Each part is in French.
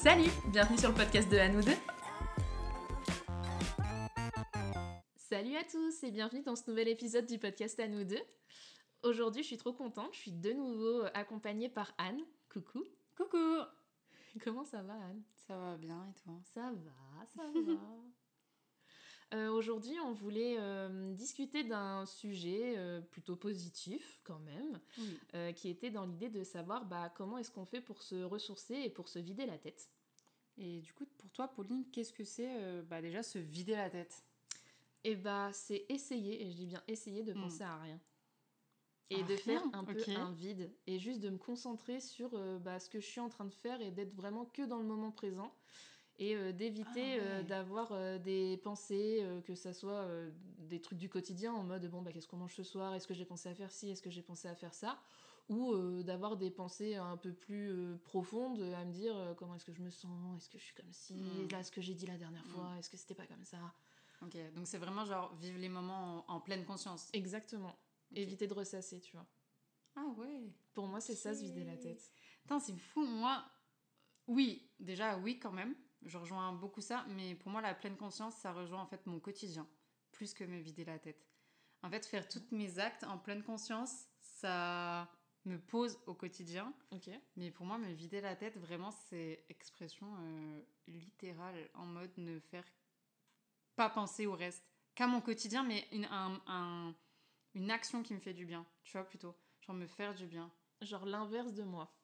Salut, bienvenue sur le podcast de À nous deux. Salut à tous et bienvenue dans ce nouvel épisode du podcast À nous deux. Aujourd'hui, je suis trop contente, je suis de nouveau accompagnée par Anne. Coucou. Coucou Comment ça va Anne? Ça va bien et toi? Ça va, ça va. Euh, Aujourd'hui, on voulait euh, discuter d'un sujet euh, plutôt positif quand même, Oui. qui était dans l'idée de savoir bah, comment est-ce qu'on fait pour se ressourcer et pour se vider la tête. Et du coup, pour toi, Pauline, qu'est-ce que c'est bah, déjà se vider la tête? Et bah, c'est essayer, et je dis bien essayer de Hmm. penser à rien. Et de faire un peu un vide. Et juste de me concentrer sur euh, bah, ce que je suis en train de faire et d'être vraiment que dans le moment présent. Et euh, d'éviter Ah euh, d'avoir euh, des pensées, que ça soit des trucs du quotidien en mode bon, bah, qu'est-ce qu'on mange ce soir? Est-ce que j'ai pensé à faire ci? Est-ce que j'ai pensé à faire ça? Ou d'avoir des pensées un peu plus profondes à me dire comment est-ce que je me sens? Est-ce que je suis comme ci? Hmm. Là, ce que j'ai dit la dernière Hmm. fois Est-ce que c'était pas comme ça? Ok, donc c'est vraiment genre vivre les moments en, en pleine conscience. Exactement. Éviter de ressasser, tu vois. Ah ouais Pour moi, c'est ça, se vider la tête. Putain, c'est fou, moi... Oui, déjà, oui, quand même. Je rejoins beaucoup ça, mais pour moi, la pleine conscience, ça rejoint en fait mon quotidien, plus que me vider la tête. En fait, faire tous mes actes en pleine conscience, ça me pose au quotidien. Ok. Mais pour moi, me vider la tête, vraiment, c'est expression euh, littérale, en mode ne faire pas penser au reste, qu'à mon quotidien, mais une, un- un- une action qui me fait du bien, tu vois, plutôt. Genre me faire du bien. Genre l'inverse de moi.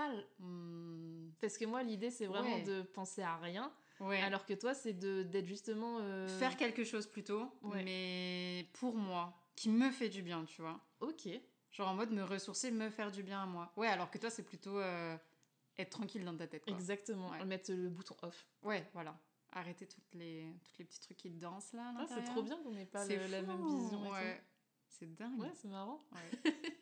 Pas... hmm, Parce que moi, l'idée, c'est vraiment Ouais. de penser à rien. ouais. Alors que toi, c'est d'être justement. euh, Faire quelque chose plutôt, Ouais. mais pour moi, qui me fait du bien, tu vois. Ok. Genre en mode me ressourcer, me faire du bien à moi. Ouais, alors que toi, c'est plutôt euh, être tranquille dans ta tête, quoi. Exactement. Ouais. Mettre le bouton off. Ouais, voilà. Arrêter toutes les, toutes les petits trucs qui dansent là. Ah, c'est trop bien qu'on n'ait pas le- la fou, même vision. Ouais. C'est dingue. Ouais, c'est marrant.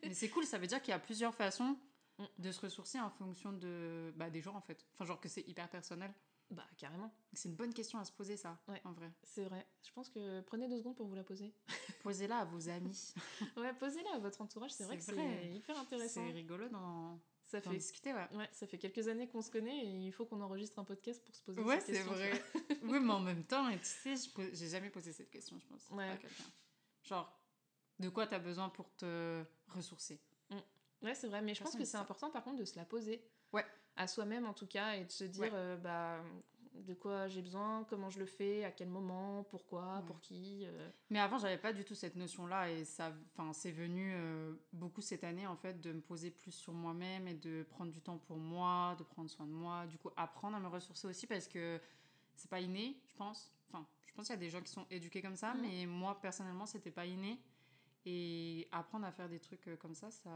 Mais c'est cool, ça veut dire qu'il y a plusieurs façons Mm. de se ressourcer en fonction de, bah, des gens en fait. Enfin, genre que c'est hyper personnel. Bah, carrément. C'est une bonne question à se poser, ça, Ouais. en vrai. C'est vrai. Je pense que prenez deux secondes pour vous la poser. Posez-la à vos amis. ouais, posez-la à votre entourage. C'est vrai que C'est c'est hyper intéressant. C'est rigolo d'en Ça fait. discuter, ouais. Ouais, ça fait quelques années qu'on se connaît et il faut qu'on enregistre un podcast pour se poser Ouais, cette c'est question, tu vrai. oui, mais en même temps, tu sais, j'ai jamais posé cette question, je pense, Ouais. à quelqu'un. Genre, de quoi t'as besoin pour te ressourcer? Ouais, c'est vrai, mais je pense que c'est important par contre de se la poser. Ouais. À soi-même en tout cas, et de se dire Ouais. euh, bah, de quoi j'ai besoin, comment je le fais, à quel moment, pourquoi, Ouais. pour qui. euh. Mais avant, j'avais pas du tout cette notion-là et ça, c'est venu euh, beaucoup cette année en fait de me poser plus sur moi-même et de prendre du temps pour moi, de prendre soin de moi. Du coup, apprendre à me ressourcer aussi parce que c'est pas inné, je pense. Enfin, je pense qu'il y a des gens qui sont éduqués comme ça, Mhm. mais moi personnellement, c'était pas inné. Et apprendre à faire des trucs euh, comme ça, ça,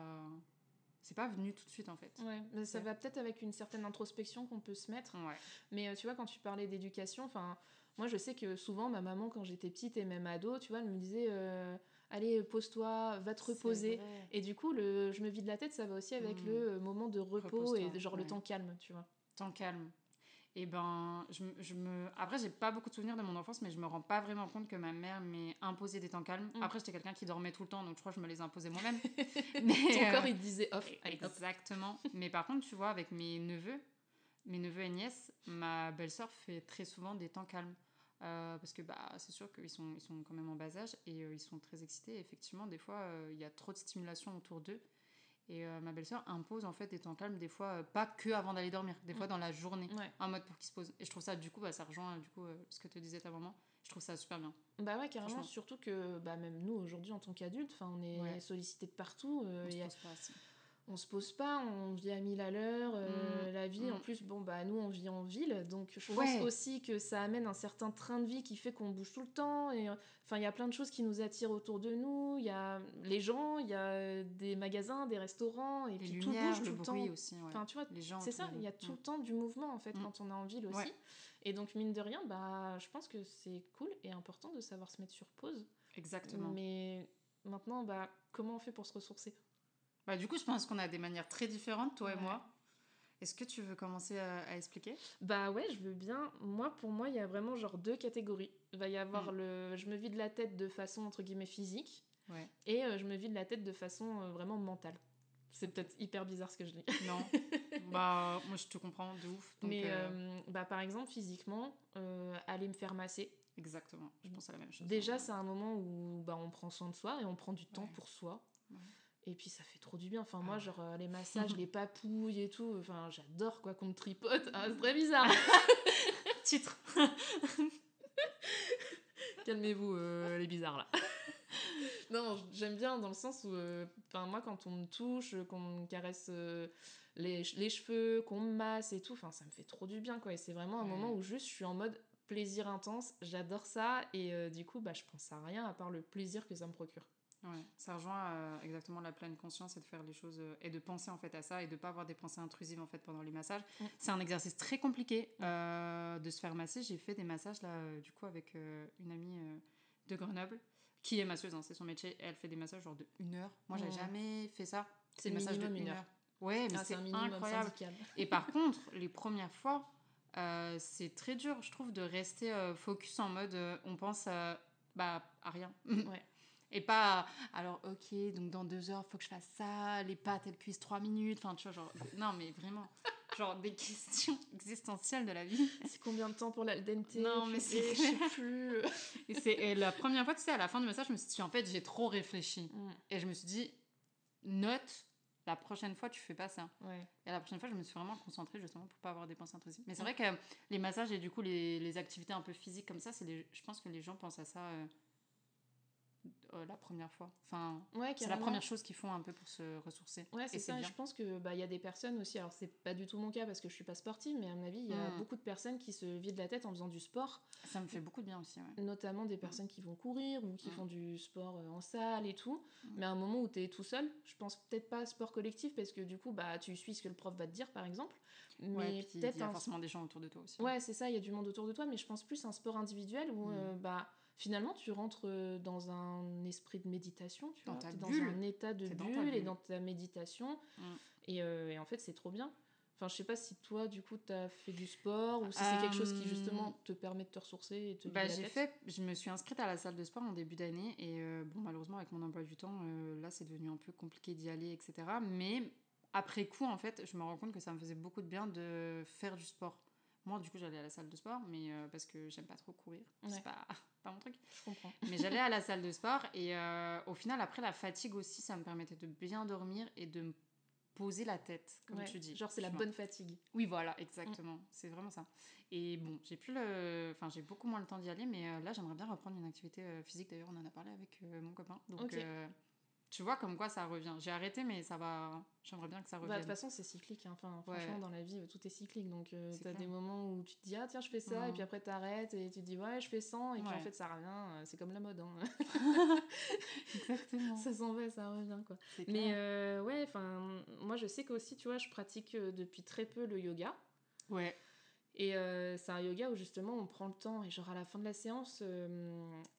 c'est pas venu tout de suite en fait. Ouais, mais ça Ouais. va peut-être avec une certaine introspection qu'on peut se mettre. Ouais. Mais euh, tu vois, quand tu parlais d'éducation, enfin, moi je sais que souvent ma maman, quand j'étais petite et même ado, tu vois, elle me disait euh, Allez, pose-toi, va te reposer. Et du coup, le, je me vide la tête, ça va aussi avec Mm. le moment de repos et genre le temps calme, tu vois. Temps calme. Et ben, je, je me. Après, j'ai pas beaucoup de souvenirs de mon enfance, mais je me rends pas vraiment compte que ma mère m'ait imposé des temps calmes. Mm. Après, j'étais quelqu'un qui dormait tout le temps, donc je crois que je me les imposais moi-même. Ton mais, euh, corps, il disait off. Hop. Exactement. mais par contre, tu vois, avec mes neveux, mes neveux et nièces, ma belle-sœur fait très souvent des temps calmes. Euh, parce que bah, c'est sûr qu'ils sont, ils sont quand même en bas âge et euh, ils sont très excités. Et effectivement, des fois, il y a trop de stimulation autour d'eux. Et euh, ma belle-sœur impose en fait des temps calmes, des fois euh, pas que avant d'aller dormir, des fois dans la journée, Ouais. en mode pour qu'ils se posent. Et je trouve ça, du coup, bah, ça rejoint du coup, euh, ce que te disait ta maman. Je trouve ça super bien. Bah ouais, carrément. Surtout que bah, même nous, aujourd'hui, en tant qu'adultes, on est Ouais. sollicité de partout. On se y a- pose pas assez. On se pose pas, on vit à mille à l'heure. euh, Mm, La vie, mm. en plus, bon, bah nous, on vit en ville. Donc, je Ouais. pense aussi que ça amène un certain train de vie qui fait qu'on bouge tout le temps. Et euh, enfin, il y a plein de choses qui nous attirent autour de nous. Il y a les gens, il y a des magasins, des restaurants. Et Les puis, tout bouge tout le temps. aussi. ouais. Enfin, tu vois, les gens. c'est ça, il y a tout Mm. le temps du mouvement en fait Mm. quand on est en ville aussi. Ouais. Et donc mine de rien, bah je pense que c'est cool et important de savoir se mettre sur pause. Exactement. Mais maintenant, bah comment on fait pour se ressourcer? Bah, du coup, je pense qu'on a des manières très différentes, toi Ouais. et moi. Est-ce que tu veux commencer à, à expliquer? Bah ouais, je veux bien. Moi, pour moi, il y a vraiment genre deux catégories. Il va y avoir Mm. le je me vide la tête de façon entre guillemets physique Ouais. et euh, je me vide la tête de façon euh, vraiment mentale. C'est peut-être hyper bizarre ce que je dis. Non. bah, moi, je te comprends de ouf. donc, Mais euh, bah, par exemple, physiquement, aller me faire masser. Exactement. Je pense à la même chose. Déjà, c'est un moment où bah, on prend soin de soi et on prend du temps pour soi. Ouais. Et puis ça fait trop du bien. Enfin, Ah moi, ouais. genre, euh, les massages, les papouilles et tout, enfin, j'adore quoi qu'on me tripote. Ah, c'est très bizarre. Titre. Calmez-vous, euh, les bizarres là. non, j'aime bien dans le sens où, euh, enfin, moi, quand on me touche, qu'on me caresse les, les cheveux, qu'on me masse et tout, enfin, ça me fait trop du bien quoi. Et c'est vraiment un Ouais. moment où juste je suis en mode plaisir intense, j'adore ça et du coup, bah, je pense à rien à part le plaisir que ça me procure. Ouais, ça rejoint euh, exactement la pleine conscience et de faire les choses euh, et de penser en fait à ça et de pas avoir des pensées intrusives en fait pendant les massages. C'est un exercice très compliqué euh, de se faire masser. J'ai fait des massages là du coup avec une amie de Grenoble qui est masseuse, hein, c'est son métier. Elle fait des massages genre de une heure. Moi, j'ai Mm. jamais fait ça. C'est Des massages de une une heure. Ouais, mais Ah, c'est incroyable. syndical. Et par contre, les premières fois, c'est très dur, je trouve, de rester focus en mode on pense euh, bah, à rien. Ouais. Et pas, alors ok, donc dans deux heures, faut que je fasse ça, les pâtes, elles cuisent trois minutes. Enfin, tu vois, genre, non, mais vraiment, genre des questions existentielles de la vie. C'est combien de temps pour la dente Non, mais c'est Je sais plus. Et, c'est, et la première fois, tu sais, à la fin du message, je me suis dit, en fait, j'ai trop réfléchi. Mm, Et je me suis dit, note, la prochaine fois, tu fais pas ça. ouais. Et la prochaine fois, je me suis vraiment concentrée justement pour pas avoir des pensées intrusives. Mais c'est Ouais. vrai que les massages et du coup les, les activités un peu physiques comme ça, c'est les- je pense que les gens pensent à ça euh, euh, la première fois. Enfin, Ouais, c'est la première chose qu'ils font un peu pour se ressourcer. Ouais, c'est ça. Et bien. je pense que bah il y a des personnes aussi. Alors c'est pas du tout mon cas parce que je suis pas sportive, mais à mon avis il y a Mm. beaucoup de personnes qui se vident la tête en faisant du sport, Ça me fait beaucoup de bien aussi. Ouais. notamment des personnes qui vont courir ou qui Mm. font du sport euh, en salle et tout. Mais à un moment où tu es tout seul, je pense peut-être pas à sport collectif parce que du coup bah tu suis ce que le prof va te dire par exemple. Mais puis il y peut-être a un forcément des gens autour de toi aussi. Ouais, c'est ça, il y a du monde autour de toi, mais je pense plus à un sport individuel où euh, bah, finalement tu rentres euh, dans un esprit de méditation, tu Dans vois, ta t'es dans bulle. un état de dans bulle, et dans ta méditation. Mm. Et, euh, et en fait, c'est trop bien. Enfin, je sais pas si toi, du coup, t'as fait du sport ou si c'est quelque chose qui Euh, justement te permet de te ressourcer et te Bah, j'ai fait, je me suis inscrite à la salle de sport en début d'année et euh, bon malheureusement avec mon emploi du temps euh, là c'est devenu un peu compliqué d'y aller etc. Mais après coup en fait je me rends compte que ça me faisait beaucoup de bien de faire du sport. Moi du coup j'allais à la salle de sport mais euh, parce que j'aime pas trop courir, Ouais. c'est pas pas mon truc. Je comprends. Mais j'allais à la salle de sport et euh, au final après la fatigue aussi ça me permettait de bien dormir et de me poser la tête comme Ouais, tu dis. Genre, c'est la bonne fatigue. Oui, voilà, exactement. C'est vraiment ça. Et bon, j'ai plus le, enfin, j'ai beaucoup moins le temps d'y aller, mais euh, là, j'aimerais bien reprendre une activité physique. D'ailleurs, on en a parlé avec mon copain. Donc. Tu vois comme quoi ça revient. J'ai arrêté, mais ça va. J'aimerais bien que ça Bah, de revienne. toute façon, c'est cyclique. hein. Enfin, Ouais. franchement, dans la vie, tout est cyclique. Donc, euh, t'as des moments où tu te dis, ah tiens, je fais ça, et puis après, t'arrêtes et tu te dis, ouais, je fais 100, et puis en fait, ça revient. euh, C'est comme la mode. hein. Exactement. ça s'en va, ça revient, quoi. Mais euh, ouais, enfin, moi je sais qu'aussi, tu vois, je pratique euh, depuis très peu le yoga. Ouais. Et euh, c'est un yoga où justement on prend le temps et genre à la fin de la séance, euh,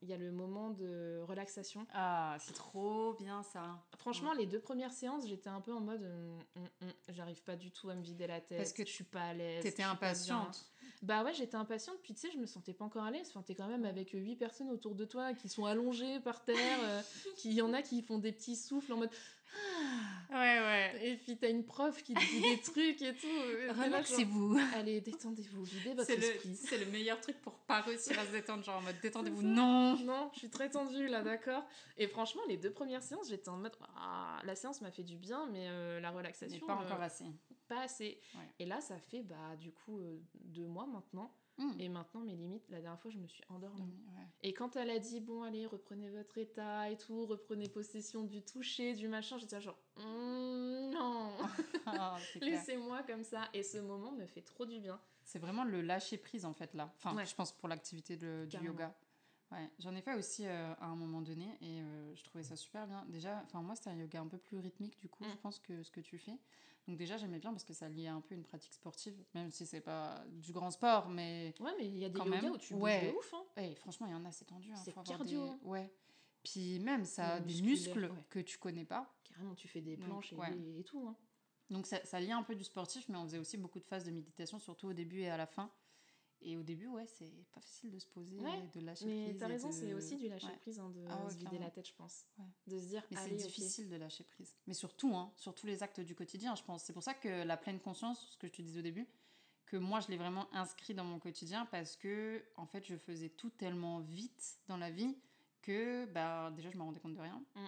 il y a le moment de relaxation. Ah, c'est trop bien ça. Franchement, les deux premières séances, j'étais un peu en mode, euh, Hum, hum, j'arrive pas du tout à me vider la tête. Parce que je suis pas à l'aise. T'étais impatiente. Bah ouais, j'étais impatiente, puis tu sais, je me sentais pas encore à l'aise. Enfin, t'es quand même avec huit personnes autour de toi qui sont allongées par terre. qui- y en a qui font des petits souffles en mode. Ouais, ouais. Et puis t'as une prof qui te dit des trucs et tout. Relaxez-vous. Allez, détendez-vous, videz votre C'est le, esprit. c'est le meilleur truc pour pas réussir à se détendre. Genre en mode détendez-vous. Non. Non, je suis très tendue là, d'accord. Et franchement, les deux premières séances, j'étais en mode ah, la séance m'a fait du bien, mais euh, la Mais relaxation, pas euh, encore assez. pas assez. Ouais. Et là, ça fait bah du coup euh, deux mois maintenant. Mm. Et maintenant, mes limites, la dernière fois, je me suis endormie. Ouais. Et quand elle a dit bon, allez, reprenez votre état et tout, reprenez possession du toucher, du machin, j'étais genre Mm, non, Ah, laissez-moi comme ça. Et ce moment me fait trop du bien. C'est vraiment le lâcher prise en fait là. Enfin, Ouais. je pense pour l'activité du yoga. Ouais, j'en ai fait aussi euh, à un moment donné et euh, je trouvais ça super bien. Déjà, enfin moi c'était un yoga un peu plus rythmique du coup, Mm. je pense que ce que tu fais. Donc déjà j'aimais bien parce que ça liait un peu une pratique sportive, même si c'est pas du grand sport, mais Ouais, mais il y a des yogas même. où tu bouges Ouais. de ouf. Hein. ouais, franchement il y en a c'est tendu. hein, C'est cardio, des- hein. Ouais. Puis même ça a des muscles ouais. que tu connais pas. Carrément, tu fais des Donc, planches et, ouais. des- et tout. Hein. Donc ça, ça liait un peu du sportif, mais on faisait aussi beaucoup de phases de méditation, surtout au début et à la fin. Et au début, ouais, c'est pas facile de se poser, Ouais, de lâcher Mais prise. t'as et raison, de- c'est aussi du lâcher Ouais. prise, hein, de Ah ouais, se vider la tête, je pense. De se dire, Mais c'est difficile de lâcher prise. Mais surtout, hein, sur tous les actes du quotidien, je pense. C'est pour ça que la pleine conscience, ce que je te disais au début, que moi, je l'ai vraiment inscrit dans mon quotidien parce que, en fait, je faisais tout tellement vite dans la vie que, bah, déjà, je me rendais compte de rien. Mm.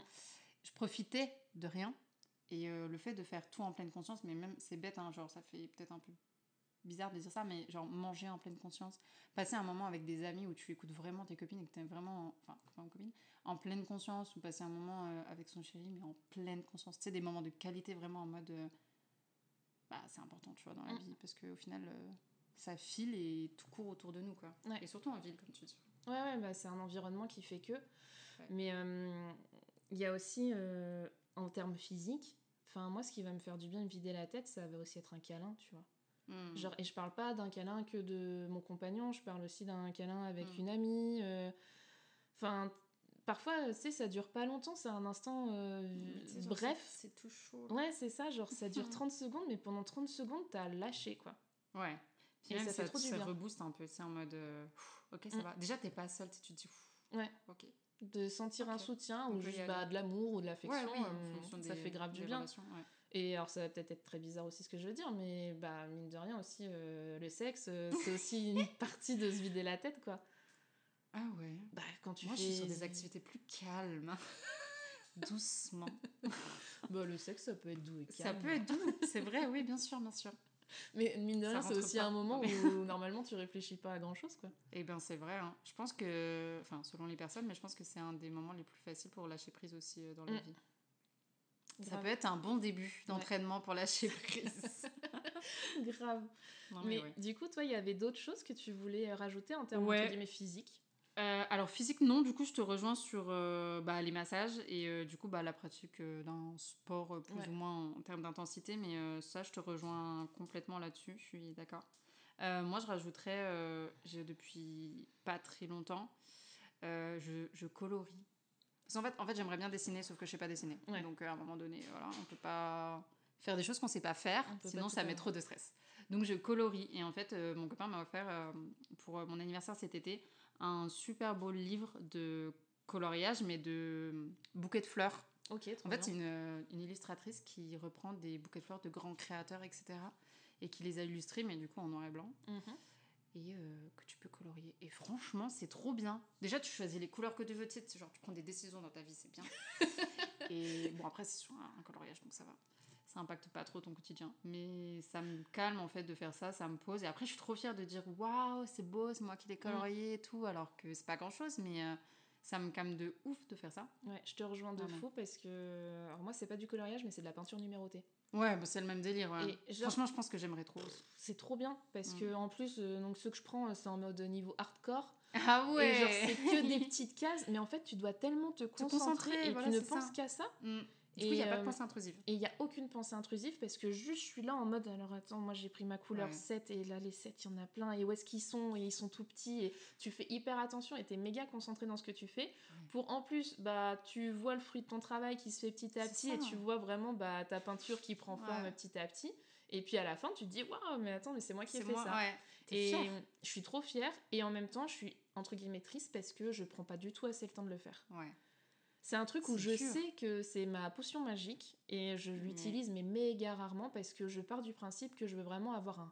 Je profitais de rien. Et euh, le fait de faire tout en pleine conscience, mais même, c'est bête, hein, genre, ça fait peut-être un peu bizarre de dire ça, mais genre, manger en pleine conscience, passer un moment avec des amis où tu écoutes vraiment tes copines et que tu es vraiment, enfin, ou copine, en pleine conscience ou passer un moment euh, avec son chéri, mais en pleine conscience. Tu sais, des moments de qualité vraiment en mode. euh, bah, c'est important, tu vois, dans la Mm. vie, parce qu'au final, euh, ça file et tout court autour de nous, quoi. Ouais. Et surtout en ville, comme tu dis. Ouais, ouais, bah, c'est un environnement qui fait que. Mais euh, il y a aussi, en termes physiques, enfin, moi, ce qui va me faire du bien, me vider la tête, ça va aussi être un câlin, tu vois. Mm. Genre, et je parle pas d'un câlin que de mon compagnon, je parle aussi d'un câlin avec Mm. une amie. euh, Enfin, parfois, tu sais, ça dure pas longtemps, c'est un instant euh, genre, bref. c'est- C'est tout chaud. Ouais, c'est ça, genre ça dure Mm. 30 secondes, mais pendant 30 secondes, t'as lâché, quoi. Ouais. Puis Et même, ça ça, fait trop ça bien. rebooste un peu, sais, en mode. euh, ok, ça Mm. va. Déjà, t'es pas seule, tu te dis. Ouais. Ok. De sentir un soutien ou juste bah, de l'amour ou de Ouais, l'affection, oui, euh, fonction ça des- fait grave du bien. ouais. Et alors, ça va peut-être être très bizarre aussi ce que je veux dire, mais bah, mine de rien aussi, euh, le sexe, euh, c'est aussi une partie de se vider la tête, quoi. Ah ouais. Bah, quand tu Moi, fais... je suis sur des activités plus calmes. Doucement. Bah, le sexe, ça peut être doux et Ça calme. peut être doux, c'est vrai, oui, bien sûr, bien sûr. Mais mine de Ça rien, c'est aussi pas. un moment Mais- où normalement tu réfléchis pas à grand chose, quoi. Eh bien, c'est vrai. hein. Je pense que, enfin, selon les personnes, mais je pense que c'est un des moments les plus faciles pour lâcher prise aussi euh, dans la Mm. vie. Ça peut être un bon début d'entraînement pour lâcher prise. Grave. Non, mais mais ouais. du coup, toi, il y avait d'autres choses que tu voulais euh, rajouter en termes Ouais. guillemets physiques? Euh, alors physique non, du coup je te rejoins sur euh, bah, les massages et euh, du coup bah, la pratique euh, d'un sport euh, plus Ouais. ou moins en termes d'intensité, mais euh, ça je te rejoins complètement là-dessus, je suis d'accord. Euh, moi je rajouterais, euh, j'ai depuis pas très longtemps, euh, je, je colorie. Parce qu'en fait, en fait j'aimerais bien dessiner sauf que je sais pas dessiner. Ouais. Donc euh, à un moment donné, voilà, on peut pas faire des choses qu'on sait pas faire, pas sinon ça met trop de stress. Donc je colorie et en fait euh, mon copain m'a offert euh, pour mon anniversaire cet été un super beau livre de coloriage, mais de bouquets de fleurs. Ok, En fait, c'est une, une illustratrice qui reprend des bouquets de fleurs de grands créateurs, etc. Et qui les a illustrés, mais du coup en noir et blanc. Mhm. Et euh, que tu peux colorier. Et franchement, c'est trop bien. Déjà, tu choisis les couleurs que tu veux. Tu sais, c'est genre, tu prends des décisions dans ta vie, c'est bien. et bon, après, c'est sur un, coloriage, donc ça va. Ça impacte pas trop ton quotidien. Mais ça me calme en fait de faire ça, ça me pose. Et après, je suis trop fière de dire waouh, c'est beau, c'est moi qui l'ai colorié et tout. Alors que c'est pas grand chose, mais euh, ça me calme de ouf de faire ça. Ouais, je te rejoins de Vraiment. fou parce que. Alors, moi, c'est pas du coloriage, mais c'est de la peinture numérotée. Ouais, bah, c'est le même délire. ouais. Et genre- Franchement, je pense que j'aimerais trop. C'est trop bien parce Mm. que, en plus, euh, donc ceux que je prends, euh, c'est en mode niveau hardcore. Ah Et genre, c'est que des petites cases, mais en fait, tu dois tellement te concentrer, concentrer, et voilà, tu ne penses ça. qu'à ça. Mm. Du coup, il n'y a pas euh, de pensée intrusive. Et il n'y a aucune pensée intrusive parce que juste je suis là en mode alors attends, moi j'ai pris ma couleur Ouais. 7 et là les 7 il y en a plein et où est-ce qu'ils sont? Et ils sont tout petits et tu fais hyper attention et tu es méga concentré dans ce que tu fais pour en plus bah tu vois le fruit de ton travail qui se fait petit à petit ça. et tu vois vraiment bah ta peinture qui prend forme Ouais. petit à petit et puis à la fin tu te dis waouh mais attends mais c'est moi qui ai fait moi, ça. Et fière. je suis trop fière et en même temps je suis entre guillemets triste parce que je prends pas du tout assez le temps de le faire. Ouais. C'est un truc où C'est je sais que c'est ma potion magique et je l'utilise mais méga rarement parce que je pars du principe que je veux vraiment avoir un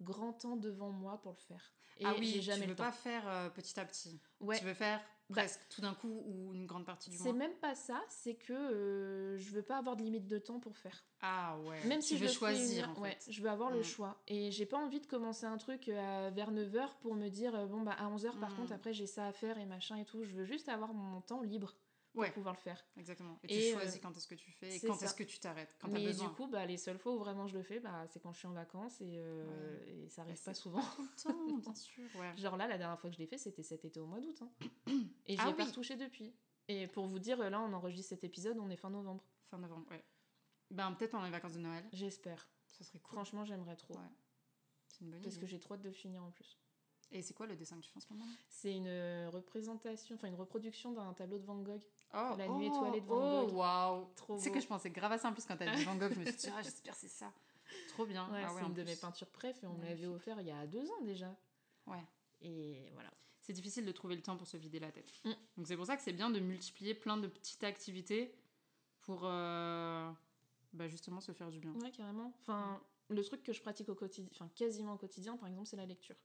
grand temps devant moi pour le faire. Et ah oui, jamais tu le veux temps. pas faire euh, petit à petit. Ouais. Tu veux faire Bah, presque tout d'un coup ou une grande partie du C'est mois. même pas ça, c'est que euh, je veux pas avoir de limite de temps pour faire. Ah ouais. Même tu si veux je choisir une- en fait. ouais, je veux avoir le Mm. choix. Et j'ai pas envie de commencer un truc euh, vers 9h pour me dire, euh, bon, bah à 11h, par Mm. contre, après j'ai ça à faire et machin et tout. Je veux juste avoir mon temps libre pour Ouais, pouvoir le faire. exactement. Et, Et, tu euh, choisis quand est-ce que tu fais et quand est-ce que tu t'arrêtes, quand Mais besoin. du coup, bah, les seules fois où vraiment je le fais, bah, c'est quand je suis en vacances et, euh, et ça arrive Bah, pas c'est souvent. Le temps, bien sûr. Ouais. Genre là, la dernière fois que je l'ai fait, c'était cet été au mois d'août. hein. Et j'y Ah pas retouché depuis. Et pour vous dire, là, on enregistre cet épisode, on est fin novembre. Fin novembre, ouais. Ben peut-être pendant les vacances de Noël. J'espère. Ça serait cool. Franchement, j'aimerais trop. Ouais. C'est une bonne Parce idée. que j'ai trop hâte de le finir en plus. Et c'est quoi le dessin que tu fais en ce moment C'est une euh, représentation, enfin une reproduction d'un tableau de Van Gogh. Oh, La nuit étoilée de Van oh, Gogh. waouh. Trop Tu sais beau. que je pensais grave à ça en plus quand t'as dit Van Gogh, je me suis dit, ah, j'espère que c'est ça. Trop bien. Ouais, ah ouais, c'est une de mes peintures préf et on me l'avait offert il y a deux ans déjà. Ouais. Et voilà. C'est difficile de trouver le temps pour se vider la tête. Mm. Donc c'est pour ça que c'est bien de multiplier plein de petites activités pour euh, bah, justement se faire du bien. Ouais, carrément. Enfin, le truc que je pratique au quotidien, enfin quasiment au quotidien, par exemple, c'est la lecture.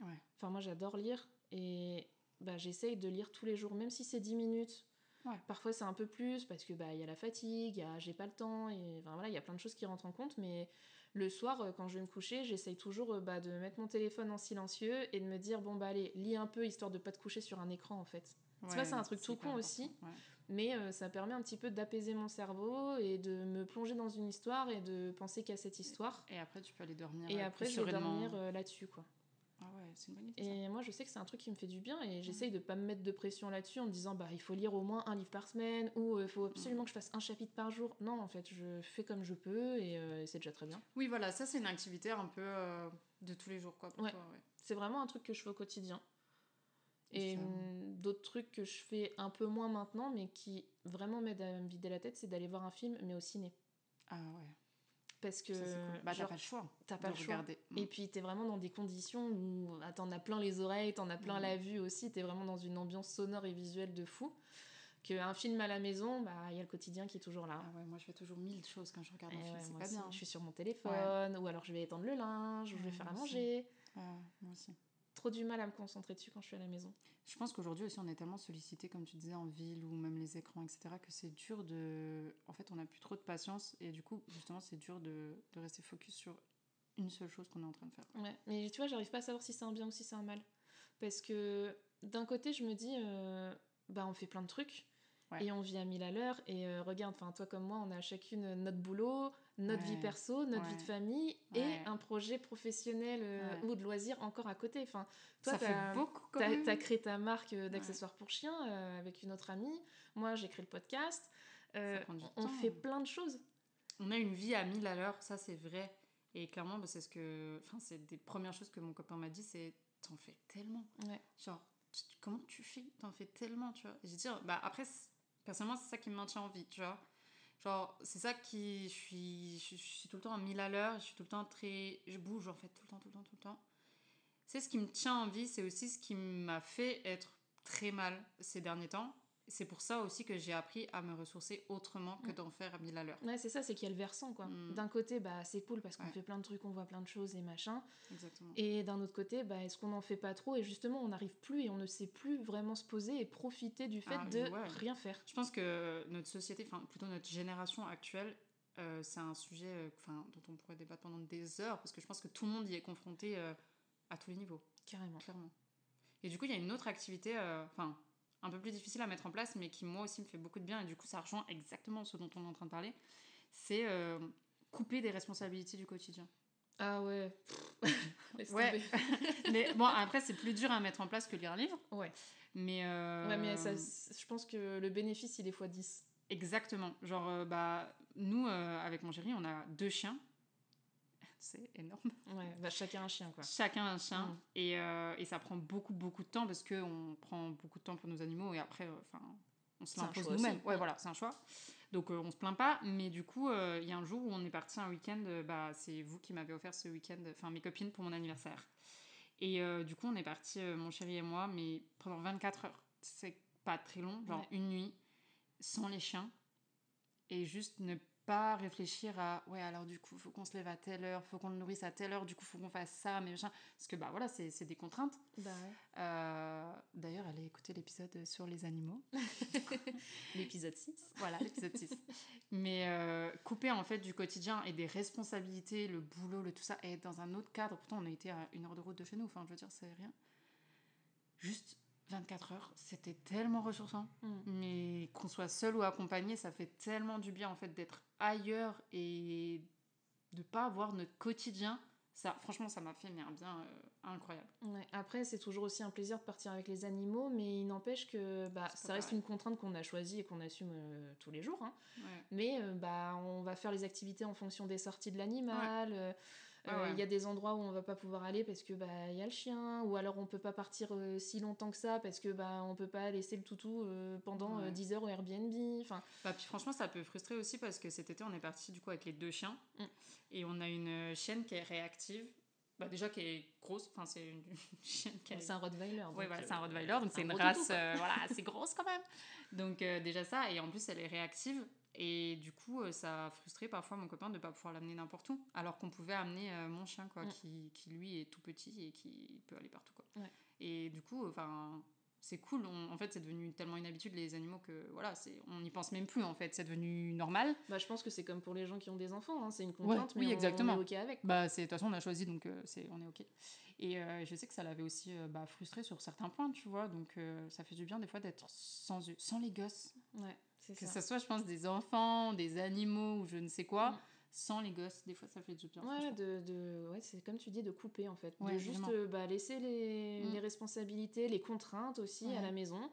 Ouais. Enfin, moi, j'adore lire et bah, j'essaye de lire tous les jours, même si c'est 10 minutes. Ouais. Parfois, c'est un peu plus parce que bah il y a la fatigue, il y a j'ai pas le temps et enfin voilà, il y a plein de choses qui rentrent en compte. Mais le soir, euh, quand je vais me coucher, j'essaye toujours euh, bah, de mettre mon téléphone en silencieux et de me dire bon bah allez, lis un peu histoire de pas te coucher sur un écran en fait. Tu vois, c'est un truc tout con aussi. ouais. Mais euh, ça permet un petit peu d'apaiser mon cerveau et de me plonger dans une histoire et de penser qu'à cette histoire. Et après, tu peux aller dormir. Et après, je vais dormir euh, là-dessus, quoi. Ah ouais, c'est une bonne idée. ça. Et moi, je sais que c'est un truc qui me fait du bien et j'essaye de pas me mettre de pression là-dessus en me disant, bah, il faut lire au moins un livre par semaine ou il faut absolument que je fasse un chapitre par jour. Non, en fait, je fais comme je peux et, euh, et c'est déjà très bien. Oui, voilà, ça c'est une activité un peu euh, de tous les jours, quoi, pour Ouais. toi, ouais. C'est vraiment un truc que je fais au quotidien. Et hum, d'autres trucs que je fais un peu moins maintenant, mais qui vraiment m'aident à me vider la tête, c'est d'aller voir un film, mais au ciné. Ah ouais, Parce que ça cool. Bah, t'as pas le choix. t'as pas de le choix. Mm. Et puis t'es vraiment dans des conditions où ah, t'en as plein les oreilles, t'en as plein Mhm. la vue aussi, t'es vraiment dans une ambiance sonore et visuelle de fou. Qu'un film à la maison, bah il y a le quotidien qui est toujours là. Ah ouais, moi je fais toujours mille choses quand je regarde Et un film, ouais, c'est moi pas aussi, bien. Je suis sur mon téléphone, ou alors je vais étendre le linge, ou je vais faire à aussi. manger. Moi aussi. Trop du mal à me concentrer dessus quand je suis à la maison. Je pense qu'aujourd'hui aussi on est tellement sollicité, comme tu disais, en ville ou même les écrans, etc., que c'est dur de. En fait, on n'a plus trop de patience et du coup, justement, c'est dur de, de rester focus sur une seule chose qu'on est en train de faire. Ouais, mais tu vois, j'arrive pas à savoir si c'est un bien ou si c'est un mal. Parce que d'un côté, je me dis, euh, bah on fait plein de trucs. Ouais. Et on vit à mille à l'heure. Et euh, regarde, enfin toi comme moi, on a chacune notre boulot, notre vie perso, notre vie de famille Ouais. et un projet professionnel euh, ou de loisir encore à côté. Enfin, toi, ça t'as- fait beaucoup quand T'as même. as créé ta marque euh, d'accessoires pour chiens euh, avec une autre amie. Moi, j'ai créé le podcast. Euh, on temps. fait plein de choses. On a une vie à 1000 à l'heure, ça c'est vrai. Et clairement, bah, c'est ce que. Enfin, c'est des premières choses que mon copain m'a dit c'est t'en fais tellement. Genre, tu- comment tu fais? T'en fais tellement, tu vois. J'ai dit, bah après, personnellement, c'est ça qui me maintient en vie, tu vois. Genre, c'est ça qui. Je suis, je, suis tout le temps à 1000 à l'heure, je suis tout le temps très. Je bouge en fait, tout le temps, tout le temps, tout le temps. C'est ce qui me tient en vie, c'est aussi ce qui m'a fait être très mal ces derniers temps. C'est pour ça aussi que j'ai appris à me ressourcer autrement que Mm. d'en faire à 1000 à l'heure. Ouais, c'est ça, c'est qu'il y a le versant, quoi. Mm. D'un côté, bah, c'est cool parce qu'on Ouais. fait plein de trucs, on voit plein de choses et machin. Exactement. Et d'un autre côté, bah, est-ce qu'on n'en fait pas trop Et justement, on n'arrive plus et on ne sait plus vraiment se poser et profiter du fait Ah, de ouais. rien faire. Je pense que notre société, enfin plutôt notre génération actuelle, euh, c'est un sujet euh, dont on pourrait débattre pendant des heures, parce que je pense que tout le monde y est confronté euh, à tous les niveaux, Carrément. clairement. Et du coup, il y a une autre activité, enfin un peu plus difficile à mettre en place, mais qui moi aussi me fait beaucoup de bien, et du coup ça rejoint exactement ce dont on est en train de parler, c'est euh, couper des responsabilités du quotidien. Ah ouais. Ouais. mais bon, après c'est plus dur à mettre en place que lire un livre. Ouais. Mais, euh, Ouais, mais ça, je pense que le bénéfice, il est x 10. Exactement. Genre, euh, bah, nous, avec mon chéri, on a deux chiens. C'est énorme. Ouais, bah, chacun un chien, quoi. Chacun un chien. Mm. Et, euh, et ça prend beaucoup, beaucoup de temps parce qu'on prend beaucoup de temps pour nos animaux et après, euh, enfin, on se l'impose nous-mêmes. Ouais, Mm. voilà, c'est un choix. Donc, euh, on se plaint pas. Mais du coup, euh, il y a un jour où on est parti un week-end. bah, c'est vous qui m'avez offert ce week-end, enfin, mes copines pour mon anniversaire. Et du coup, on est parti, mon chéri et moi, mais pendant 24 heures. C'est pas très long, genre Ouais. une nuit, sans les chiens. Et juste ne pas réfléchir à ouais, alors du coup, faut qu'on se lève à telle heure, faut qu'on le nourrisse à telle heure, du coup, faut qu'on fasse ça, mais machin. Parce que bah voilà, c'est des contraintes. Bah ouais. Euh, D'ailleurs, allez écouter l'épisode sur les animaux. L'épisode 6. Voilà, l'épisode 6. Mais euh, couper en fait du quotidien et des responsabilités, le boulot, le tout ça, et être dans un autre cadre. Pourtant, on a été à une heure de route de chez nous, enfin, je veux dire, c'est rien. Juste 24 heures, c'était tellement ressourçant. Mm. Mais qu'on soit seul ou accompagné, ça fait tellement du bien en fait d'être ailleurs et de pas avoir notre quotidien. Ça, franchement, ça m'a fait mais un bien euh, incroyable. Ouais. Après, c'est toujours aussi un plaisir de partir avec les animaux, mais il n'empêche que bah, ça reste pareil. une contrainte qu'on a choisie et qu'on assume euh, tous les jours. hein. Ouais. Mais euh, bah, on va faire les activités en fonction des sorties de l'animal. Ah euh, ouais. Il y a des endroits où on va pas pouvoir aller parce que bah il y a le chien, ou alors on peut pas partir euh, si longtemps que ça parce que bah on peut pas laisser le toutou euh, pendant Ouais. 10 heures au Airbnb. Enfin, Bah, puis franchement, ça peut frustrer aussi parce que cet été, on est parti du coup avec les deux chiens. Mm. Et on a une chienne qui est réactive. bah, déjà qui est grosse, enfin c'est une chienne qui a... C'est un Rottweiler. Oui, voilà, c'est un Rottweiler, donc c'est un une race toutou, voilà, assez grosse quand même. Donc déjà ça, et en plus elle est réactive. Et du coup, euh, ça a frustré parfois mon copain de ne pas pouvoir l'amener n'importe où, alors qu'on pouvait amener euh, mon chien, quoi, Mm. qui, qui lui est tout petit et qui peut aller partout. Quoi. Ouais. Et du coup, enfin, c'est cool. On- en fait, c'est devenu tellement une habitude les animaux que voilà, on n'y pense même plus. En fait, c'est devenu normal. Bah, je pense que c'est comme pour les gens qui ont des enfants, hein, c'est une Ouais, contrainte, oui, mais on- exactement. on est OK avec. Bah, de toute façon on a choisi donc euh, c'est on est ok. Et euh, je sais que ça l'avait aussi euh, bah, frustré sur certains points, tu vois. Donc ça fait du bien des fois d'être sans sans les gosses. Ouais, c'est Que ça. ça soit, je pense, des enfants, des animaux ou je ne sais quoi, Mm. sans les gosses, des fois ça fait du bien. Ouais, de, de, ouais c'est comme tu dis, de couper en fait. Ouais, de juste euh, bah, laisser les, Mm. les responsabilités, les contraintes aussi à la maison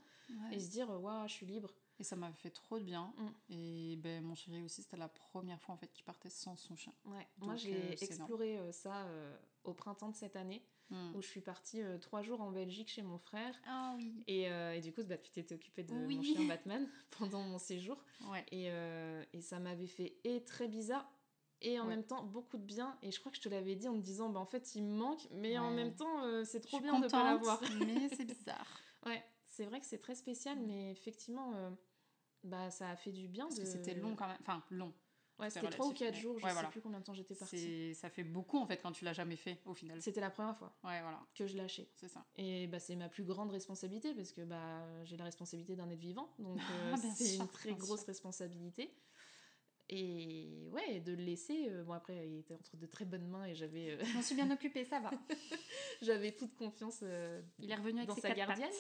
et se dire, euh, waouh, je suis libre. Et ça m'a fait trop de bien. Mm. Et ben mon chéri aussi, c'était la première fois en fait qu'il partait sans son chien. Ouais. Moi, j'ai euh, exploré ça euh, au printemps de cette année Mm. où je suis partie euh, trois jours en Belgique chez mon frère. Ah oui. Et, euh, et du coup, bah, tu t'étais occupée de Oui. mon chien Batman pendant mon séjour. Ouais. Et, euh, et ça m'avait fait et très bizarre et en Ouais. même temps beaucoup de bien. Et je crois que je te l'avais dit en me disant, bah, en fait, il me manque, mais en même temps, euh, c'est trop bien de ne pas contente, l'avoir. mais c'est bizarre. Ouais, c'est vrai que c'est très spécial, mais effectivement, euh, bah, ça a fait du bien. Parce de... que c'était long quand même. Enfin, long. Ouais, c'était c'était 3 ou relatif, 4 mais- jours, je ouais, sais voilà. plus combien de temps j'étais partie. Ça fait beaucoup en fait quand tu l'as jamais fait au final. C'était la première fois Ouais, voilà, que je lâchais. c'est ça. Et bah, c'est ma plus grande responsabilité parce que bah, j'ai la responsabilité d'un être vivant. Donc euh, c'est une très grosse sûr. responsabilité. Et ouais, de le laisser. euh, bon, après, il était entre de très bonnes mains et j'avais euh, Je m'en suis bien occupée, ça va. j'avais toute confiance Il est revenu avec dans ses sa gardienne. pattes.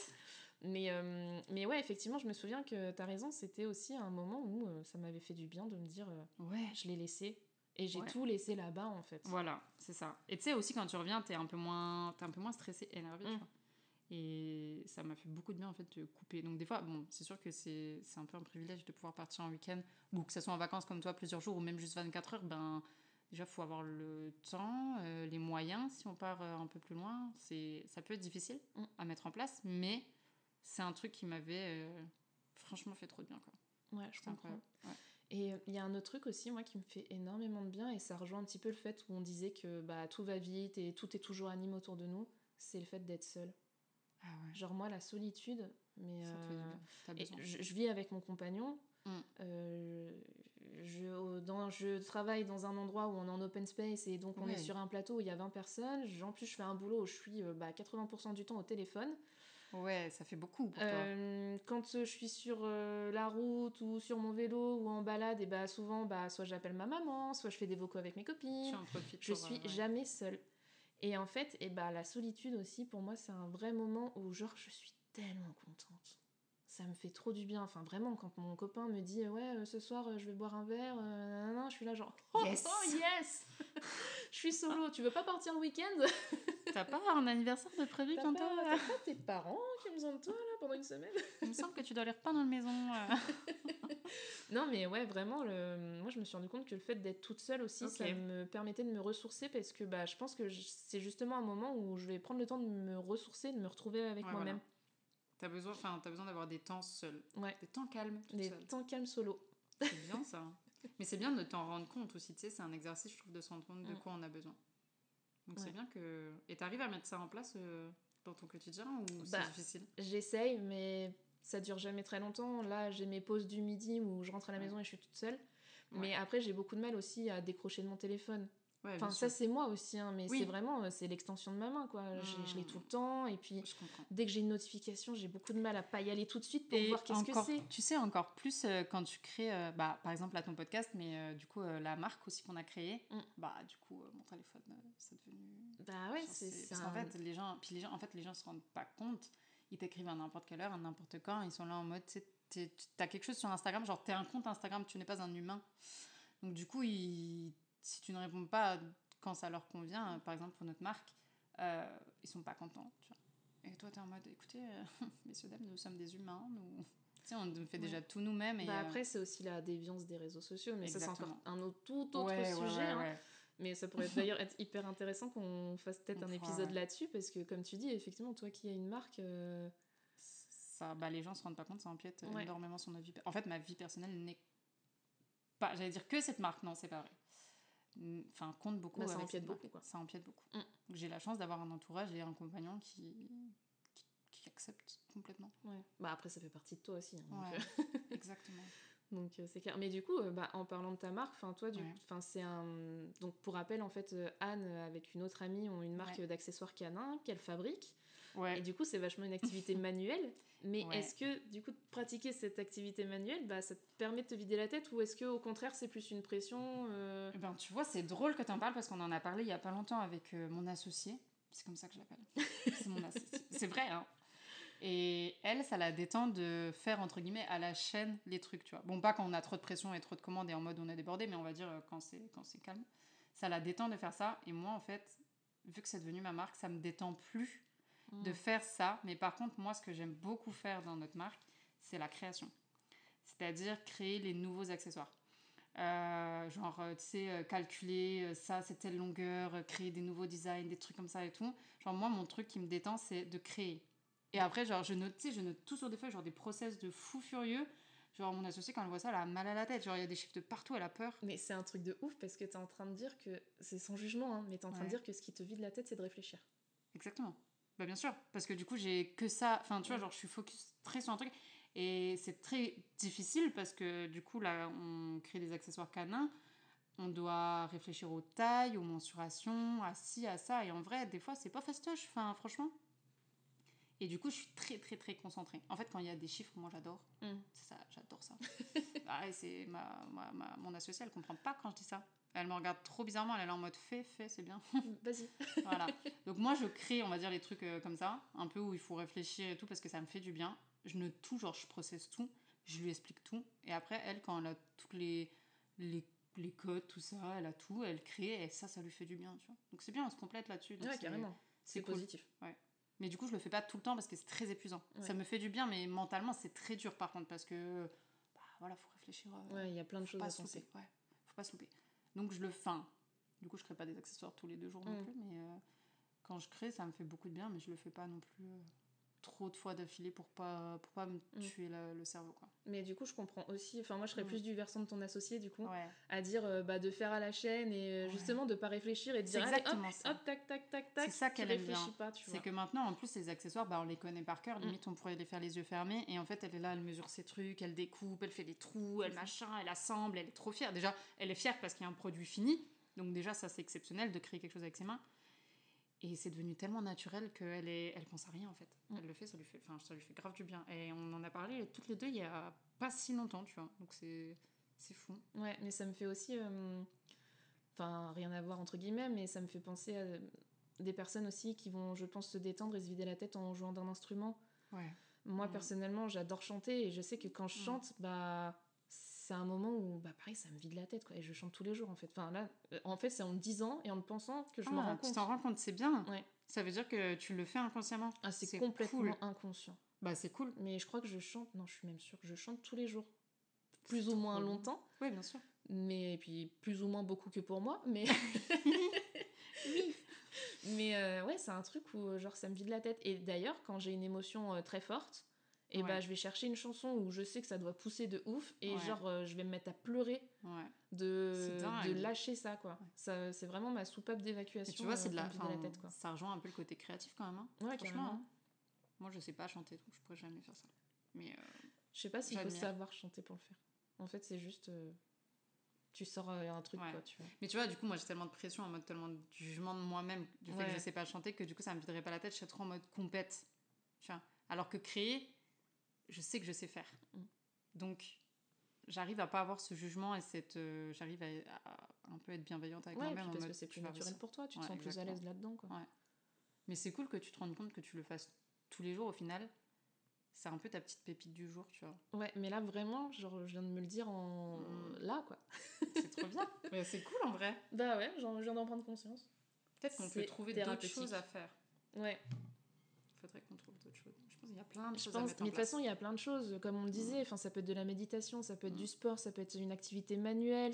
Mais, euh, mais ouais, effectivement, je me souviens que tu as raison. C'était aussi un moment où euh, ça m'avait fait du bien de me dire euh, Ouais. je l'ai laissé. Et j'ai Ouais. tout laissé là-bas en fait. Voilà, c'est ça. Et tu sais aussi quand tu reviens, t'es un peu moins, t'es un peu moins stressé, énervé, tu Mm. vois. Et ça m'a fait beaucoup de bien en fait de couper. Donc des fois, bon, c'est sûr que c'est un peu un privilège de pouvoir partir en week-end ou que ce soit en vacances comme toi plusieurs jours ou même juste 24 heures. Ben déjà faut avoir le temps, euh, les moyens. Si on part euh, un peu plus loin, c'est ça peut être difficile Mm. à mettre en place, mais c'est un truc qui m'avait euh, franchement fait trop de bien quoi. Ouais, je comprends. Ouais. Et euh, il y a un autre truc aussi, moi, qui me fait énormément de bien, et ça rejoint un petit peu le fait où on disait que bah, tout va vite et tout est toujours anime autour de nous, c'est le fait d'être seul. Ah ouais. Genre moi, la solitude, mais... Euh, et je, je vis avec mon compagnon, Mm. euh, je, dans, je travaille dans un endroit où on est en open space, et donc on est sur un plateau où il y a 20 personnes, en plus je fais un boulot où je suis bah, 80% du temps au téléphone. Ouais, ça fait beaucoup pour toi. Euh, quand je suis sur euh, la route ou sur mon vélo ou en balade, et bah souvent, bah, soit j'appelle ma maman, soit je fais des vocaux avec mes copines. Tu en profites Je pour, suis euh, ouais. jamais seule. Et en fait, et bah, la solitude aussi, pour moi, c'est un vrai moment où, genre, je suis tellement contente. Ça me fait trop du bien. Enfin, vraiment, quand mon copain me dit, ouais, ce soir, je vais boire un verre, euh, je suis là, genre, oh Yes. oh, yes Je suis solo, tu veux pas partir le week-end? T'as pas un anniversaire de prévu bientôt t'as pas tes parents qui ont besoin de toi, là, pendant une semaine? Il me semble que tu dois les repeindre dans la maison. euh. Non, mais ouais, vraiment, le... moi je me suis rendu compte que le fait d'être toute seule aussi, ça me permettait de me ressourcer parce que bah, je pense que c'est justement un moment où je vais prendre le temps de me ressourcer, de me retrouver avec Ouais, moi-même. T'as besoin, t'as besoin d'avoir des temps seuls, Ouais, des temps calmes, des seule. temps calmes solo. C'est bien ça. Mais c'est bien de t'en rendre compte aussi. Tu sais, c'est un exercice, je trouve, de se rendre compte de quoi on a besoin. Donc c'est bien que. Et t'arrives à mettre ça en place euh, dans ton quotidien ou Bah, c'est difficile? J'essaye, mais ça dure jamais très longtemps. Là, j'ai mes pauses du midi où je rentre à la Ouais. maison et je suis toute seule. Ouais. Mais après, j'ai beaucoup de mal aussi à décrocher de mon téléphone. Ouais, Enfin, ça, c'est moi aussi, hein, mais Oui. c'est vraiment, euh, c'est l'extension de ma main, quoi. Je l'ai tout le temps, et puis dès que j'ai une notification, j'ai beaucoup de mal à pas y aller tout de suite pour Et voir qu'est-ce que c'est. Tu sais, encore plus euh, quand tu crées, euh, bah, par exemple, là, ton podcast, mais euh, du coup, la marque aussi qu'on a créée, Mm. bah, du coup, mon téléphone, c'est devenu. Bah ouais, c'est Parce qu'en fait, les gens, puis les gens, en fait, les gens se rendent pas compte. Ils t'écrivent à n'importe quelle heure, à n'importe quand. Ils sont là en mode, tu t'as quelque chose sur Instagram, genre, t'es un compte Instagram, tu n'es pas un humain. Donc, du coup, ils- si tu ne réponds pas quand ça leur convient, euh, par exemple, pour notre marque, euh, ils sont pas contents, tu vois. Et toi, t'es en mode, écoutez, euh, messieurs, dames, nous sommes des humains, nous. Tu sais, on fait déjà Ouais. tout nous-mêmes. Et, Bah euh, après, c'est aussi la déviance des réseaux sociaux, mais ça, c'est encore un autre, tout autre ouais, ouais, sujet. ouais, hein. Mais ça pourrait d'ailleurs être hyper intéressant qu'on fasse peut-être un fera, épisode ouais. là-dessus, parce que comme tu dis, effectivement, toi qui as une marque, euh, ça, bah, les gens se rendent pas compte, ça empiète Ouais. énormément sur notre vie. En fait, ma vie personnelle n'est pas, j'allais dire que cette marque, non, c'est pas vrai. Enfin, compte beaucoup. Bah, ça empiète beaucoup, quoi. Ça empiète beaucoup. Mm. J'ai la chance d'avoir un entourage et un compagnon qui, qui, qui accepte complètement. Ouais. Bah après, ça fait partie de toi aussi. hein, donc, Ouais, euh, exactement. Donc euh, c'est clair. Mais du coup, euh, bah, en parlant de ta marque, enfin toi, du, Ouais. c'est un. Donc pour rappel, en fait, euh, Anne avec une autre amie ont une marque Ouais. d'accessoires canins qu'elle fabrique. Ouais. Et du coup, c'est vachement une activité manuelle. Mais est-ce que du coup, de pratiquer cette activité manuelle, bah, ça te permet de te vider la tête ou est-ce que au contraire, c'est plus une pression euh, Eh Ben, tu vois, c'est drôle que tu en parles parce qu'on en a parlé il y a pas longtemps avec euh, mon associé. C'est comme ça que je l'appelle. C'est mon associé. C'est vrai, hein. Et elle, ça la détend de faire, entre guillemets, à la chaîne les trucs, tu vois. Bon, pas quand on a trop de pression et trop de commandes et en mode on est débordé, mais on va dire euh, quand c'est, quand c'est calme. Ça la détend de faire ça. Et moi, en fait, vu que c'est devenu ma marque, ça me détend plus de Mm. faire ça. Mais par contre, moi, ce que j'aime beaucoup faire dans notre marque, c'est la création. C'est-à-dire créer les nouveaux accessoires. Euh, genre, euh, tu sais, calculer ça, c'est telle longueur, créer des nouveaux designs, des trucs comme ça et tout. Genre, moi, mon truc qui me détend, c'est de créer. Et après, genre, je note, je note tout sur des feuilles, genre des process de fou furieux. Genre, mon associé, quand elle voit ça, elle a mal à la tête. Genre, il y a des chiffres de partout, elle a peur. Mais c'est un truc de ouf parce que t'es en train de dire que c'est sans jugement, hein, mais t'es en train Ouais. de dire que ce qui te vide la tête, c'est de réfléchir. Exactement. Bah bien sûr, parce que du coup j'ai que ça, enfin tu vois, genre je suis focus très sur un truc et c'est très difficile parce que du coup là on crée des accessoires canins, on doit réfléchir aux tailles, aux mensurations, à ci, à ça et en vrai des fois c'est pas fastoche, enfin franchement. Et du coup je suis très très très concentrée. En fait quand il y a des chiffres, moi j'adore, Mm. c'est ça, j'adore ça. ah, c'est ma, ma, ma- mon associée, elle comprend pas quand je dis ça. Elle me regarde trop bizarrement, elle est en mode fait, fait, c'est bien. Vas-y. Voilà. Donc moi, je crée, on va dire, les trucs euh, comme ça, un peu où il faut réfléchir et tout, parce que ça me fait du bien. Je ne tout, genre, je processe tout, je lui explique tout. Et après, elle, quand elle a toutes les, les, les codes, tout ça, elle a tout, elle crée, et ça, ça lui fait du bien, tu vois. Donc c'est bien, on se complète là-dessus. Ouais, carrément. C'est cool. positif. Mais du coup, je le fais pas tout le temps parce que c'est très épuisant. Ouais. Ça me fait du bien, mais mentalement, c'est très dur par contre, parce que, bah voilà, faut réfléchir. euh, Ouais, il y a plein de choses à se penser. Ouais, faut pas se louper. Donc je le fin. Du coup, je crée pas des accessoires tous les deux jours non Mm. plus, mais euh, quand je crée, ça me fait beaucoup de bien, mais je le fais pas non plus euh, trop de fois d'affilée pour pas pour pas me Mm. tuer la- le cerveau quoi. Mais du coup, je comprends aussi. Enfin, moi, je serais Mm. plus du versant de ton associé, du coup, Ouais. à dire euh, bah, de faire à la chaîne et euh, Ouais. justement de pas réfléchir et de dire exactement hop, ça. hop, tac, tac, tac, tac. C'est ça qu'elle aime bien. pas, tu C'est que maintenant, en plus, les accessoires, bah, on les connaît par cœur. Mm. Limite, on pourrait les faire les yeux fermés. Et en fait, elle est là, elle mesure ses trucs, elle découpe, elle fait des trous, elle machin, elle assemble, elle est trop fière. Déjà, elle est fière parce qu'il y a un produit fini. Donc déjà, ça, c'est exceptionnel de créer quelque chose avec ses mains. Et c'est devenu tellement naturel qu'elle est... elle pense à rien, en fait. Mm. Elle le fait, ça lui fait... Enfin, ça lui fait grave du bien. Et on en a parlé toutes les deux il y a pas si longtemps, tu vois. Donc c'est... C'est fou. Ouais, mais ça me fait aussi. euh, Enfin, rien à voir entre guillemets, mais ça me fait penser à des personnes aussi qui vont, je pense, se détendre et se vider la tête en jouant d'un instrument. Ouais. Moi, Mm. personnellement, j'adore chanter et je sais que quand je Mm. chante, bah. C'est un moment où, bah pareil, ça me vide la tête, quoi. Et je chante tous les jours, en fait. Enfin, là, euh, en fait, c'est en me disant et en le pensant que je me Ah, rends Tu compte. t'en rends compte, c'est bien. Ouais. Ça veut dire que tu le fais inconsciemment. Ah, c'est complètement cool. inconscient. Bah, c'est cool. Mais je crois que je chante, non, je suis même sûre que je chante tous les jours. Plus ou moins longtemps, Oui, bien sûr. mais et puis plus ou moins beaucoup que pour moi, mais. Mais euh, ouais, c'est un truc où genre ça me vide la tête. Et d'ailleurs, quand j'ai une émotion euh, très forte, et Ouais. bah je vais chercher une chanson où je sais que ça doit pousser de ouf et Ouais. genre euh, je vais me mettre à pleurer Ouais. de, C'est de lâcher ça quoi. Ça c'est vraiment ma soupape d'évacuation. tu vois, c'est euh, de la, enfin, la tête quoi. ça rejoint un peu le côté créatif quand même. hein. Ouais, Franchement, carrément. hein. Moi, je sais pas chanter, donc je pourrais jamais faire ça. Mais euh, Je sais pas s'il faut savoir chanter pour le faire. En fait, c'est juste euh, tu sors un truc quoi, tu vois. Mais tu vois, du coup, moi j'ai tellement de pression, en mode tellement de jugement de moi-même, du fait que je sais pas chanter, que du coup ça me viderait pas la tête, je serais trop en mode compète. Tu vois. Alors que créer, je sais que je sais faire. Donc j'arrive à pas avoir ce jugement et cette. euh, j'arrive à, à un peu être bienveillante avec Ouais, moi-même. parce mode, que c'est plus naturel pour toi, tu te Ouais, sens plus à l'aise là-dedans quoi. Ouais. Mais c'est cool que tu te rendes compte que tu le fasses tous les jours au final. C'est un peu ta petite pépite du jour, tu vois. Ouais, mais là vraiment, genre je viens de me le dire en Mm. là quoi. C'est trop bien. Mais c'est cool en vrai. Bah ouais, je viens d'en prendre conscience. Peut-être qu'on peut trouver d'autres choses à faire. Ouais. Il faudrait qu'on trouve d'autres choses. Je pense qu'il y a plein de Je choses à pense, mettre mais de toute façon, il y a plein de choses, comme on le disait. Enfin, ça peut être de la méditation, ça peut être Mm. du sport, ça peut être une activité manuelle.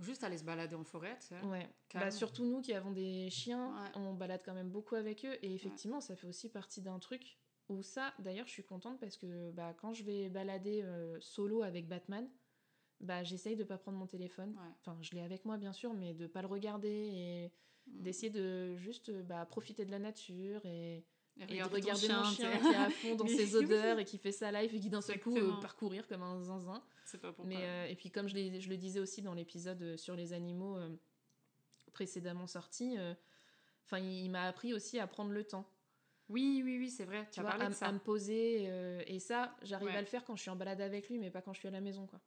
Juste aller se balader en forêt, tu sais. Ouais. Bah, surtout nous qui avons des chiens, Ouais. on balade quand même beaucoup avec eux. Et effectivement, ça fait aussi partie d'un truc où ça, d'ailleurs, je suis contente parce que bah, quand je vais balader euh, solo avec Batman, bah, j'essaye de pas prendre mon téléphone. Enfin, je l'ai avec moi, bien sûr, mais de pas le regarder et mm. d'essayer de juste bah, profiter de la nature et, de regarder mon chien qui est à fond dans ses odeurs et qui fait sa life et qui d'un seul coup euh, parcourir comme un zinzin. Pas mais, euh, et puis comme je, je, le disais aussi dans l'épisode euh, sur les animaux précédemment sorti, enfin il, m'a appris aussi à prendre le temps. Oui, oui, oui, c'est vrai. Tu, vois, à, ça. me poser. et ça, j'arrive à le faire quand je suis en balade avec lui, mais pas quand je suis à la maison, quoi.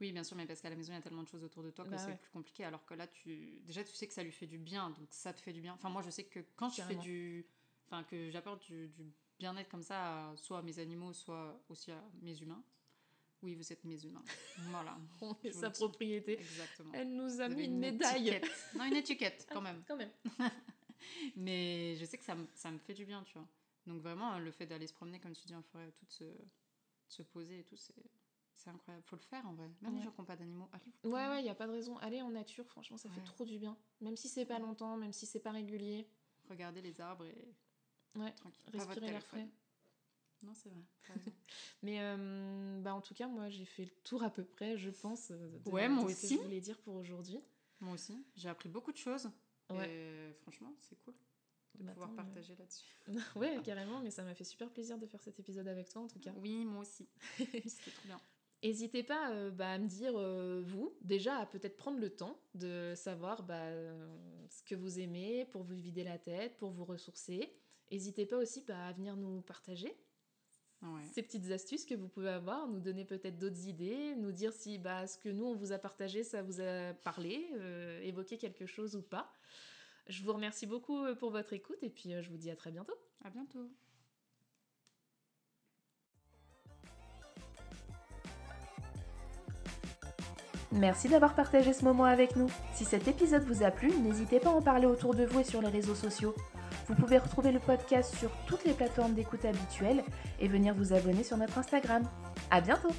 Oui, bien sûr, mais parce qu'à la maison, il y a tellement de choses autour de toi que bah c'est plus compliqué. Alors que là, tu déjà, tu sais que ça lui fait du bien, donc ça te fait du bien. Enfin, moi, je sais que quand je fais du. Enfin, que j'apporte du, bien-être comme ça, soit à mes animaux, soit aussi à mes humains. Oui, vous êtes mes humains. Voilà. On est sa propriété. Exactement. Elle nous a mis une, médaille. Non, une étiquette, quand même. quand même. mais je sais que ça, ça me fait du bien, tu vois. Donc vraiment, le fait d'aller se promener, comme tu dis, en forêt, tout se, se poser et tout, c'est c'est incroyable, faut le faire en vrai. Même les gens qui n'ont pas d'animaux, allez. Ouais, ouais, il n'y a pas de raison. Allez en nature, franchement, ça fait trop du bien. Même si c'est pas longtemps, même si c'est pas régulier. Regardez les arbres et. Ouais, tranquille. Respirer l'air frais. Non, c'est vrai. Mais euh, bah, en tout cas, moi, j'ai fait le tour à peu près, je pense. Euh, de, ouais, moi aussi. Ce que je voulais dire pour aujourd'hui. Moi aussi. J'ai appris beaucoup de choses. Ouais. Et franchement, c'est cool de bah, pouvoir partager là-dessus. ouais, carrément, mais ça m'a fait super plaisir de faire cet épisode avec toi en tout cas. Oui, moi aussi. C'était trop bien. N'hésitez pas euh, bah, à me dire, euh, vous, déjà à peut-être prendre le temps de savoir bah, ce que vous aimez pour vous vider la tête, pour vous ressourcer. N'hésitez pas aussi bah, à venir nous partager ces petites astuces que vous pouvez avoir, nous donner peut-être d'autres idées, nous dire si bah, ce que nous, on vous a partagé, ça vous a parlé, euh, évoqué quelque chose ou pas. Je vous remercie beaucoup pour votre écoute et puis je vous dis à très bientôt. À bientôt. Merci d'avoir partagé ce moment avec nous. Si cet épisode vous a plu, n'hésitez pas à en parler autour de vous et sur les réseaux sociaux. Vous pouvez retrouver le podcast sur toutes les plateformes d'écoute habituelles et venir vous abonner sur notre Instagram. À bientôt!